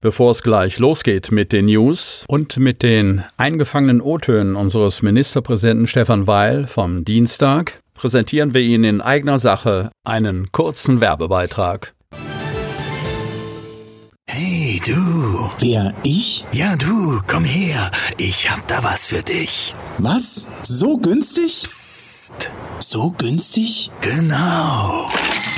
Bevor es gleich losgeht mit den News und mit den eingefangenen O-Tönen unseres Ministerpräsidenten Stefan Weil vom Dienstag, präsentieren wir Ihnen in eigener Sache einen kurzen Werbebeitrag. Hey du. Wer, ich? Ja du, komm her. Ich hab da was für dich. Was? So günstig? Psst. So günstig? Genau.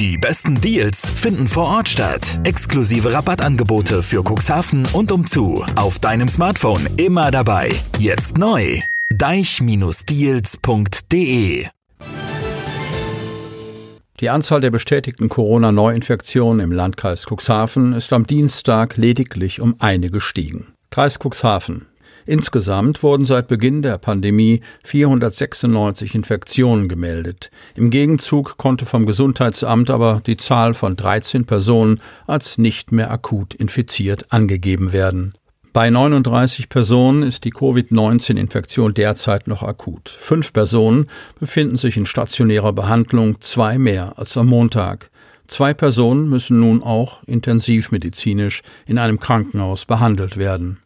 Die besten Deals finden vor Ort statt. Exklusive Rabattangebote für Cuxhaven und umzu. Auf deinem Smartphone immer dabei. Jetzt neu. deich-deals.de Die Anzahl der bestätigten Corona-Neuinfektionen im Landkreis Cuxhaven ist am Dienstag lediglich um eine gestiegen. Kreis Cuxhaven. Insgesamt wurden seit Beginn der Pandemie 496 Infektionen gemeldet. Im Gegenzug konnte vom Gesundheitsamt aber die Zahl von 13 Personen als nicht mehr akut infiziert angegeben werden. Bei 39 Personen ist die Covid-19-Infektion derzeit noch akut. Fünf Personen befinden sich in stationärer Behandlung, zwei mehr als am Montag. Zwei Personen müssen nun auch intensivmedizinisch in einem Krankenhaus behandelt werden.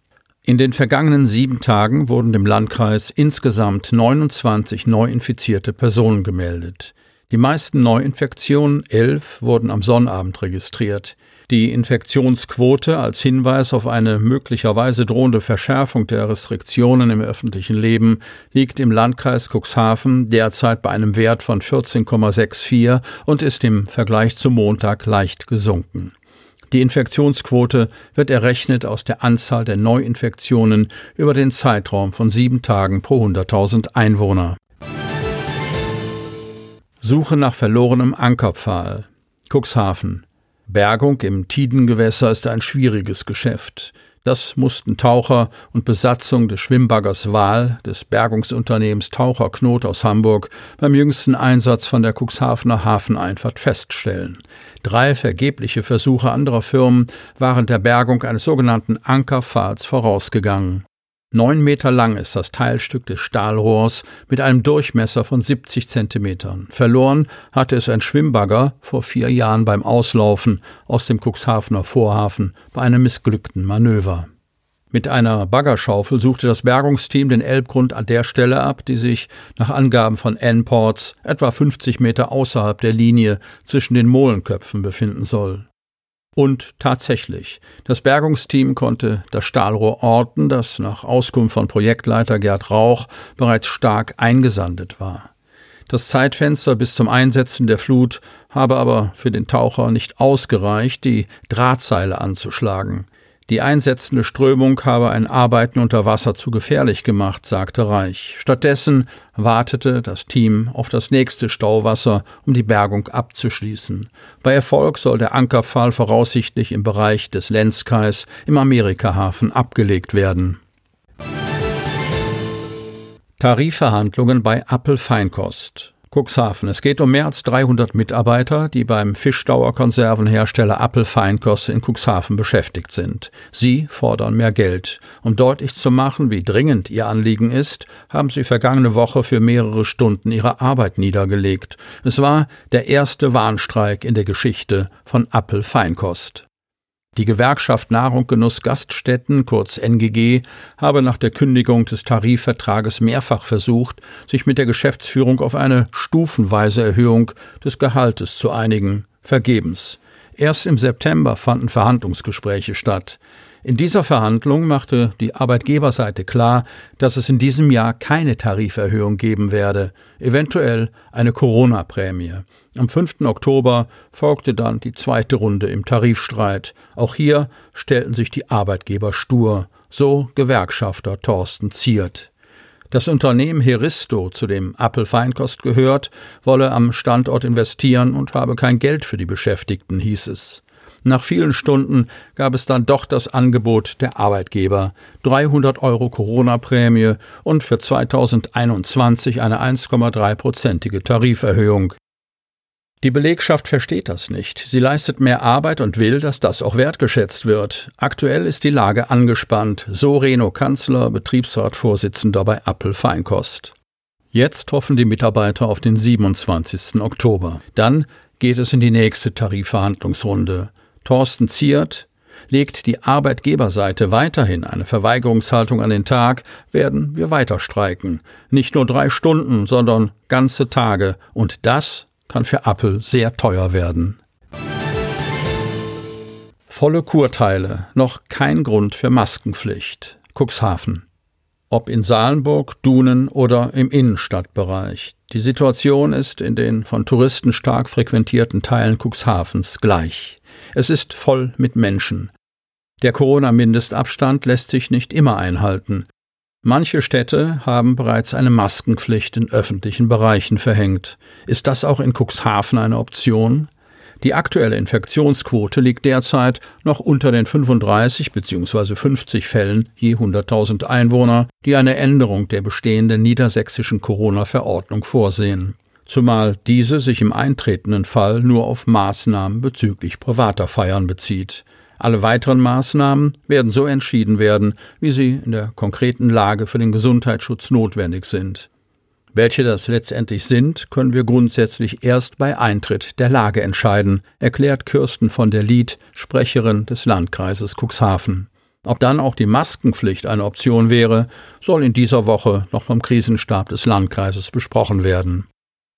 In den vergangenen sieben Tagen wurden dem Landkreis insgesamt 29 neu infizierte Personen gemeldet. Die meisten Neuinfektionen, elf, wurden am Sonnabend registriert. Die Infektionsquote als Hinweis auf eine möglicherweise drohende Verschärfung der Restriktionen im öffentlichen Leben liegt im Landkreis Cuxhaven derzeit bei einem Wert von 14,64 und ist im Vergleich zum Montag leicht gesunken. Die Infektionsquote wird errechnet aus der Anzahl der Neuinfektionen über den Zeitraum von sieben Tagen pro 100.000 Einwohner. Suche nach verlorenem Ankerpfahl. Cuxhaven. Bergung im Tidengewässer ist ein schwieriges Geschäft. Das mussten Taucher und Besatzung des Schwimmbaggers Wahl des Bergungsunternehmens Taucher Knot aus Hamburg beim jüngsten Einsatz von der Cuxhavener Hafeneinfahrt feststellen. Drei vergebliche Versuche anderer Firmen waren der Bergung eines sogenannten Ankerpfahls vorausgegangen. Neun Meter lang ist das Teilstück des Stahlrohrs mit einem Durchmesser von 70 Zentimetern. Verloren hatte es ein Schwimmbagger vor vier Jahren beim Auslaufen aus dem Cuxhavener Vorhafen bei einem missglückten Manöver. Mit einer Baggerschaufel suchte das Bergungsteam den Elbgrund an der Stelle ab, die sich nach Angaben von N-Ports etwa 50 Meter außerhalb der Linie zwischen den Molenköpfen befinden soll. Und tatsächlich, das Bergungsteam konnte das Stahlrohr orten, das nach Auskunft von Projektleiter Gerd Rauch bereits stark eingesandet war. Das Zeitfenster bis zum Einsetzen der Flut habe aber für den Taucher nicht ausgereicht, die Drahtseile anzuschlagen. Die einsetzende Strömung habe ein Arbeiten unter Wasser zu gefährlich gemacht, sagte Reich. Stattdessen wartete das Team auf das nächste Stauwasser, um die Bergung abzuschließen. Bei Erfolg soll der Ankerpfahl voraussichtlich im Bereich des Lenzkais im Amerikahafen abgelegt werden. Tarifverhandlungen bei Appel Feinkost. Cuxhaven. Es geht um mehr als 300 Mitarbeiter, die beim Fischdauerkonservenhersteller Appel Feinkost in Cuxhaven beschäftigt sind. Sie fordern mehr Geld. Um deutlich zu machen, wie dringend ihr Anliegen ist, haben sie vergangene Woche für mehrere Stunden ihre Arbeit niedergelegt. Es war der erste Warnstreik in der Geschichte von Appel Feinkost. Die Gewerkschaft Nahrung Genuss Gaststätten, kurz NGG, habe nach der Kündigung des Tarifvertrages mehrfach versucht, sich mit der Geschäftsführung auf eine stufenweise Erhöhung des Gehaltes zu einigen. Vergebens. Erst im September fanden Verhandlungsgespräche statt. In dieser Verhandlung machte die Arbeitgeberseite klar, dass es in diesem Jahr keine Tariferhöhung geben werde, eventuell eine Corona-Prämie. Am 5. Oktober folgte dann die zweite Runde im Tarifstreit. Auch hier stellten sich die Arbeitgeber stur, so Gewerkschafter Thorsten Ziert. Das Unternehmen Heristo, zu dem Apple Feinkost gehört, wolle am Standort investieren und habe kein Geld für die Beschäftigten, hieß es. Nach vielen Stunden gab es dann doch das Angebot der Arbeitgeber. 300 Euro Corona-Prämie und für 2021 eine 1,3-prozentige Tariferhöhung. Die Belegschaft versteht das nicht. Sie leistet mehr Arbeit und will, dass das auch wertgeschätzt wird. Aktuell ist die Lage angespannt, so Reno Kanzler, Betriebsratvorsitzender bei Appel Feinkost. Jetzt hoffen die Mitarbeiter auf den 27. Oktober. Dann geht es in die nächste Tarifverhandlungsrunde. Thorsten Ziert, legt die Arbeitgeberseite weiterhin eine Verweigerungshaltung an den Tag, werden wir weiter streiken. Nicht nur drei Stunden, sondern ganze Tage. Und das kann für Apple sehr teuer werden. Volle Kurteile, noch kein Grund für Maskenpflicht. Cuxhaven. Ob in Salenburg, Dunen oder im Innenstadtbereich. Die Situation ist in den von Touristen stark frequentierten Teilen Cuxhavens gleich. Es ist voll mit Menschen. Der Corona-Mindestabstand lässt sich nicht immer einhalten. Manche Städte haben bereits eine Maskenpflicht in öffentlichen Bereichen verhängt. Ist das auch in Cuxhaven eine Option? Die aktuelle Infektionsquote liegt derzeit noch unter den 35 bzw. 50 Fällen je 100.000 Einwohner, die eine Änderung der bestehenden niedersächsischen Corona-Verordnung vorsehen. Zumal diese sich im eintretenden Fall nur auf Maßnahmen bezüglich privater Feiern bezieht. Alle weiteren Maßnahmen werden so entschieden werden, wie sie in der konkreten Lage für den Gesundheitsschutz notwendig sind. Welche das letztendlich sind, können wir grundsätzlich erst bei Eintritt der Lage entscheiden, erklärt Kirsten von der Lied, Sprecherin des Landkreises Cuxhaven. Ob dann auch die Maskenpflicht eine Option wäre, soll in dieser Woche noch vom Krisenstab des Landkreises besprochen werden.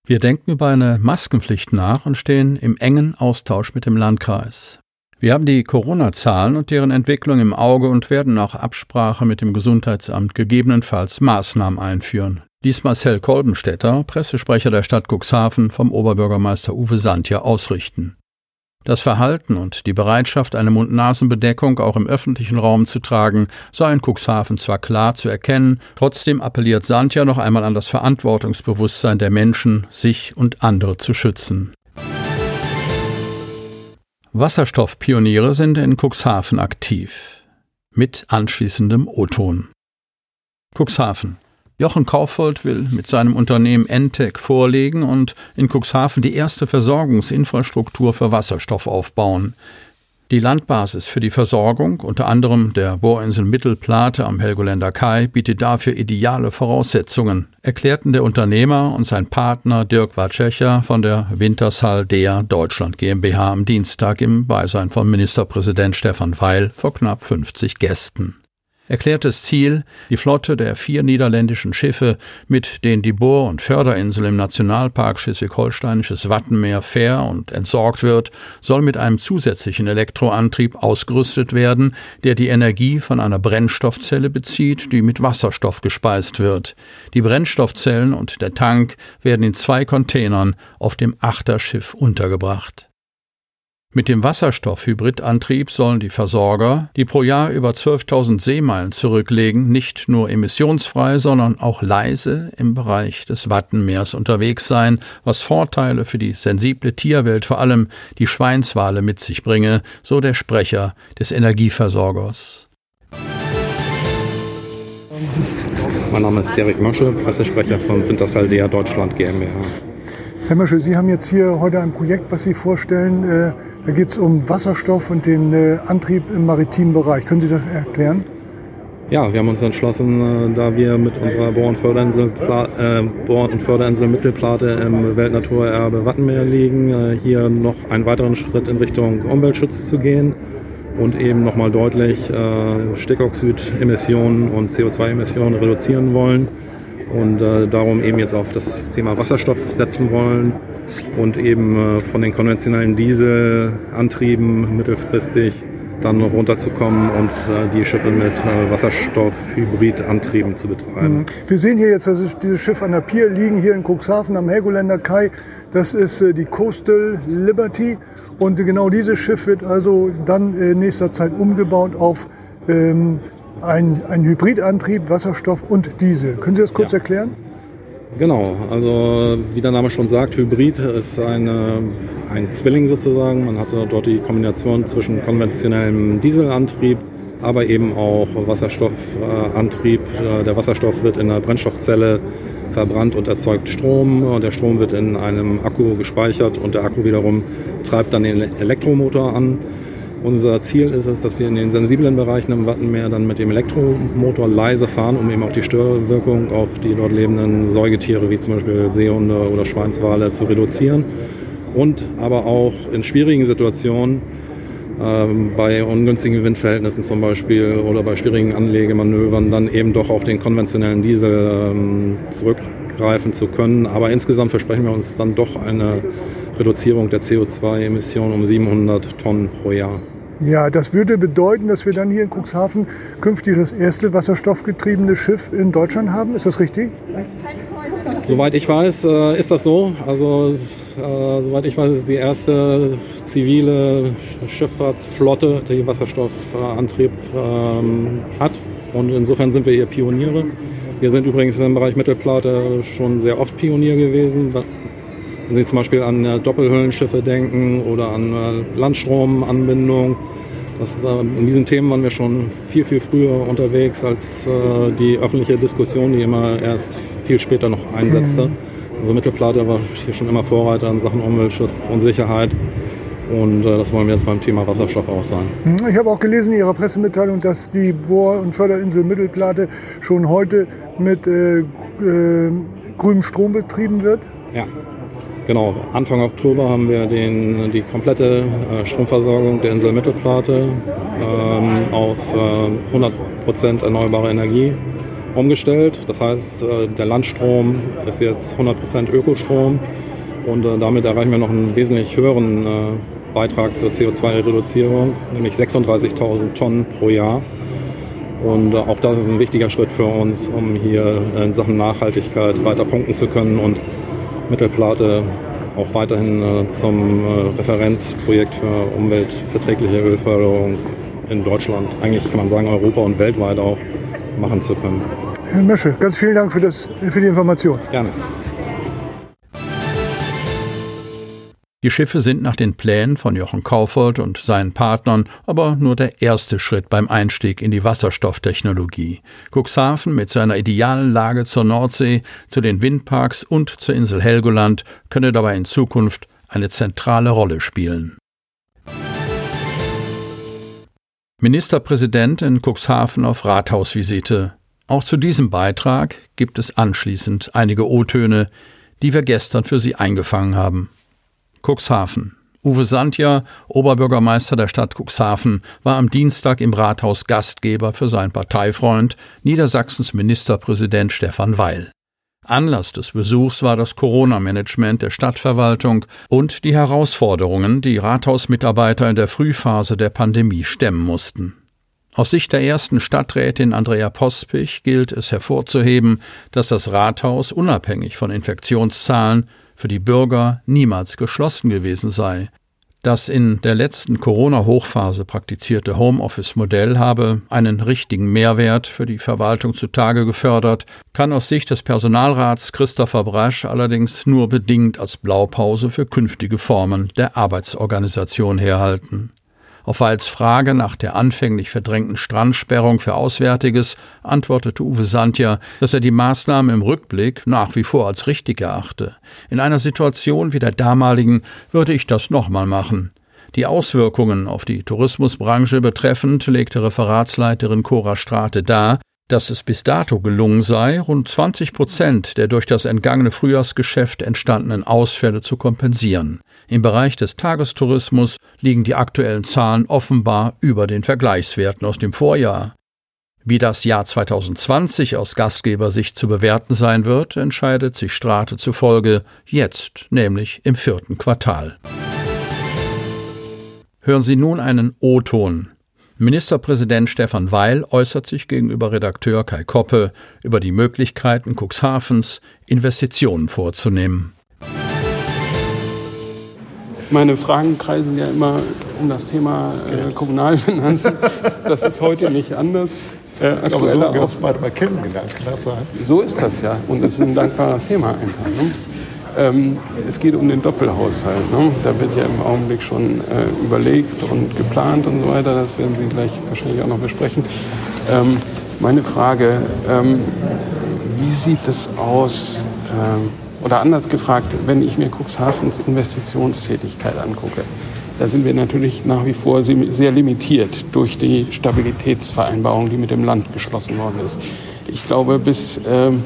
Wir denken über eine Maskenpflicht nach und stehen im engen Austausch mit dem Landkreis. Wir haben die Corona-Zahlen und deren Entwicklung im Auge und werden nach Absprache mit dem Gesundheitsamt gegebenenfalls Maßnahmen einführen. Dies Marcel Kolbenstädter, Pressesprecher der Stadt Cuxhaven, vom Oberbürgermeister Uwe Sandja ausrichten. Das Verhalten und die Bereitschaft, eine Mund-Nasen-Bedeckung auch im öffentlichen Raum zu tragen, sei in Cuxhaven zwar klar zu erkennen, trotzdem appelliert Sandja noch einmal an das Verantwortungsbewusstsein der Menschen, sich und andere zu schützen. Wasserstoffpioniere sind in Cuxhaven aktiv. Mit anschließendem O-Ton. Cuxhaven. Jochen Kaufhold will mit seinem Unternehmen Entec vorlegen und in Cuxhaven die erste Versorgungsinfrastruktur für Wasserstoff aufbauen. Die Landbasis für die Versorgung, unter anderem der Bohrinsel Mittelplate am Helgoländer Kai, bietet dafür ideale Voraussetzungen, erklärten der Unternehmer und sein Partner Dirk Watschecher von der Wintershall Dea Deutschland GmbH am Dienstag im Beisein von Ministerpräsident Stefan Weil vor knapp 50 Gästen erklärtes Ziel, die Flotte der vier niederländischen Schiffe, mit denen die Bohr- und Förderinsel im Nationalpark Schleswig-Holsteinisches Wattenmeer fair und entsorgt wird, soll mit einem zusätzlichen Elektroantrieb ausgerüstet werden, der die Energie von einer Brennstoffzelle bezieht, die mit Wasserstoff gespeist wird. Die Brennstoffzellen und der Tank werden in zwei Containern auf dem Achterschiff untergebracht. Mit dem Wasserstoff-Hybridantrieb sollen die Versorger, die pro Jahr über 12.000 Seemeilen zurücklegen, nicht nur emissionsfrei, sondern auch leise im Bereich des Wattenmeers unterwegs sein, was Vorteile für die sensible Tierwelt, vor allem die Schweinswale, mit sich bringe, so der Sprecher des Energieversorgers. Mein Name ist Derek Mosche, Pressesprecher von Wintersaldea Deutschland GmbH. Herr Mosche, Sie haben jetzt hier heute ein Projekt, was Sie vorstellen. Äh, da geht es um Wasserstoff und den äh, Antrieb im maritimen Bereich. Können Sie das erklären? Ja, wir haben uns entschlossen, äh, da wir mit unserer Bohr- und Förderinsel, Bohr und Förderinsel Mittelplate im Weltnaturerbe Wattenmeer liegen, hier noch einen weiteren Schritt in Richtung Umweltschutz zu gehen und eben nochmal deutlich äh, Stickoxidemissionen und CO2-Emissionen reduzieren wollen und äh, darum eben jetzt auf das Thema Wasserstoff setzen wollen und eben äh, von den konventionellen Dieselantrieben mittelfristig dann runterzukommen und äh, die Schiffe mit äh, Wasserstoff-Hybridantrieben zu betreiben. Mhm. Wir sehen hier jetzt also dieses Schiff an der Pier liegen hier in Cuxhaven am Helgoländer Kai. Das ist äh, die Coastal Liberty und genau dieses Schiff wird also dann in nächster Zeit umgebaut auf ähm, ein, ein Hybridantrieb, Wasserstoff und Diesel. Können Sie das kurz ja. erklären? Genau, also wie der Name schon sagt, Hybrid ist eine, ein Zwilling sozusagen. Man hatte dort die Kombination zwischen konventionellem Dieselantrieb, aber eben auch Wasserstoffantrieb. Der Wasserstoff wird in der Brennstoffzelle verbrannt und erzeugt Strom. Der Strom wird in einem Akku gespeichert und der Akku wiederum treibt dann den Elektromotor an. Unser Ziel ist es, dass wir in den sensiblen Bereichen im Wattenmeer dann mit dem Elektromotor leise fahren, um eben auch die Störwirkung auf die dort lebenden Säugetiere wie zum Beispiel Seehunde oder Schweinswale zu reduzieren. Und aber auch in schwierigen Situationen, ähm, bei ungünstigen Windverhältnissen zum Beispiel oder bei schwierigen Anlegemanövern, dann eben doch auf den konventionellen Diesel ähm, zurückgreifen zu können. Aber insgesamt versprechen wir uns dann doch eine Reduzierung der CO2-Emissionen um 700 Tonnen pro Jahr. Ja, das würde bedeuten, dass wir dann hier in Cuxhaven künftig das erste wasserstoffgetriebene Schiff in Deutschland haben. Ist das richtig? Soweit ich weiß, äh, ist das so. Also, äh, soweit ich weiß, ist die erste zivile Schifffahrtsflotte, die Wasserstoffantrieb ähm, hat. Und insofern sind wir hier Pioniere. Wir sind übrigens im Bereich Mittelplate schon sehr oft Pionier gewesen. Wenn Sie zum Beispiel an äh, Doppelhüllenschiffe denken oder an äh, Landstromanbindung, das, äh, in diesen Themen waren wir schon viel, viel früher unterwegs als die öffentliche Diskussion, die immer erst viel später noch einsetzte. Mhm. Also Mittelplate war hier schon immer Vorreiter in Sachen Umweltschutz und Sicherheit. Und äh, das wollen wir jetzt beim Thema Wasserstoff auch sein. Mhm. Ich habe auch gelesen in Ihrer Pressemitteilung, dass die Bohr- und Förderinsel Mittelplate schon heute mit äh, äh, grünem Strom betrieben wird. Ja, Genau, Anfang Oktober haben wir den, die komplette äh, Stromversorgung der Insel Mittelplate ähm, auf äh, 100% erneuerbare Energie umgestellt. Das heißt, äh, der Landstrom ist jetzt 100% Ökostrom und äh, damit erreichen wir noch einen wesentlich höheren äh, Beitrag zur CO2-Reduzierung, nämlich 36.000 Tonnen pro Jahr. Und äh, auch das ist ein wichtiger Schritt für uns, um hier in Sachen Nachhaltigkeit weiter punkten zu können und Mittelplate auch weiterhin äh, zum äh, Referenzprojekt für umweltverträgliche Ölförderung in Deutschland, eigentlich kann man sagen Europa und weltweit auch machen zu können. Herr Mesche, ganz vielen Dank für, das, für die Information. Gerne. Die Schiffe sind nach den Plänen von Jochen Kaufold und seinen Partnern aber nur der erste Schritt beim Einstieg in die Wasserstofftechnologie. Cuxhaven mit seiner idealen Lage zur Nordsee, zu den Windparks und zur Insel Helgoland könne dabei in Zukunft eine zentrale Rolle spielen. Ministerpräsident in Cuxhaven auf Rathausvisite. Auch zu diesem Beitrag gibt es anschließend einige O-Töne, die wir gestern für Sie eingefangen haben. Cuxhaven. Uwe Sandja, Oberbürgermeister der Stadt Cuxhaven, war am Dienstag im Rathaus Gastgeber für seinen Parteifreund, Niedersachsens Ministerpräsident Stefan Weil. Anlass des Besuchs war das Corona-Management der Stadtverwaltung und die Herausforderungen, die Rathausmitarbeiter in der Frühphase der Pandemie stemmen mussten. Aus Sicht der ersten Stadträtin Andrea Pospich gilt es hervorzuheben, dass das Rathaus unabhängig von Infektionszahlen für die Bürger niemals geschlossen gewesen sei. Das in der letzten Corona-Hochphase praktizierte Homeoffice-Modell habe einen richtigen Mehrwert für die Verwaltung zutage gefördert, kann aus Sicht des Personalrats Christopher Brasch allerdings nur bedingt als Blaupause für künftige Formen der Arbeitsorganisation herhalten. Auf Walds Frage nach der anfänglich verdrängten Strandsperrung für Auswärtiges antwortete Uwe Sandja, dass er die Maßnahmen im Rückblick nach wie vor als richtig erachte. In einer Situation wie der damaligen würde ich das nochmal machen. Die Auswirkungen auf die Tourismusbranche betreffend legte Referatsleiterin Cora Strate dar, dass es bis dato gelungen sei, rund 20 Prozent der durch das entgangene Frühjahrsgeschäft entstandenen Ausfälle zu kompensieren. Im Bereich des Tagestourismus liegen die aktuellen Zahlen offenbar über den Vergleichswerten aus dem Vorjahr. Wie das Jahr 2020 aus Gastgebersicht zu bewerten sein wird, entscheidet sich Strate zufolge jetzt, nämlich im vierten Quartal. Hören Sie nun einen O-Ton Ministerpräsident Stefan Weil äußert sich gegenüber Redakteur Kai Koppe über die Möglichkeiten Cuxhavens, Investitionen vorzunehmen. Meine Fragen kreisen ja immer um das Thema äh, Kommunalfinanzen. Das ist heute nicht anders. äh, Aber so haben wir uns beide mal kennengelernt, sein? So ist das ja. Und das ist ein dankbares Thema einfach. Ne? Ähm, es geht um den Doppelhaushalt. Ne? Da wird ja im Augenblick schon äh, überlegt und geplant und so weiter. Das werden Sie gleich wahrscheinlich auch noch besprechen. Ähm, meine Frage, ähm, wie sieht es aus, ähm, oder anders gefragt, wenn ich mir Cuxhavens Investitionstätigkeit angucke, da sind wir natürlich nach wie vor sehr limitiert durch die Stabilitätsvereinbarung, die mit dem Land geschlossen worden ist. Ich glaube, bis ähm,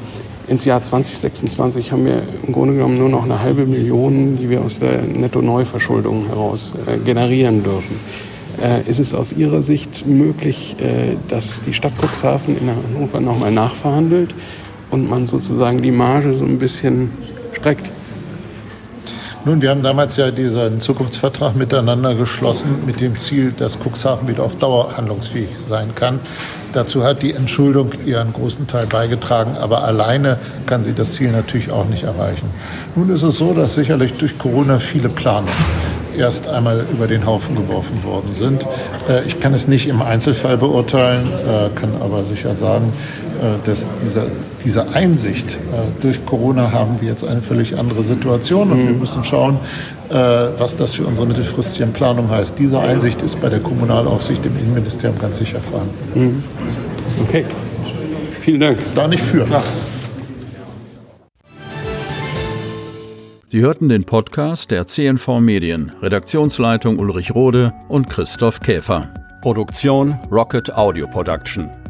ins Jahr 2026 haben wir im Grunde genommen nur noch eine halbe Million, die wir aus der Netto-Neuverschuldung heraus äh, generieren dürfen. Äh, ist es aus Ihrer Sicht möglich, äh, dass die Stadt Cuxhaven in Hannover nochmal nachverhandelt und man sozusagen die Marge so ein bisschen streckt? Nun, wir haben damals ja diesen Zukunftsvertrag miteinander geschlossen mit dem Ziel, dass Cuxhaven wieder auf Dauer handlungsfähig sein kann. Dazu hat die Entschuldung ihren großen Teil beigetragen, aber alleine kann sie das Ziel natürlich auch nicht erreichen. Nun ist es so, dass sicherlich durch Corona viele Planungen erst einmal über den Haufen geworfen worden sind. Äh, ich kann es nicht im Einzelfall beurteilen, äh, kann aber sicher sagen, äh, dass dieser, diese Einsicht durch Corona haben wir jetzt eine völlig andere Situation und wir mhm. müssen schauen, was das für unsere mittelfristige Planung heißt. Diese Einsicht ist bei der Kommunalaufsicht im Innenministerium ganz sicher vorhanden. Mhm. Okay. Vielen Dank. Da nicht für. Sie hörten den Podcast der CNV Medien, Redaktionsleitung Ulrich Rode und Christoph Käfer. Produktion Rocket Audio Production.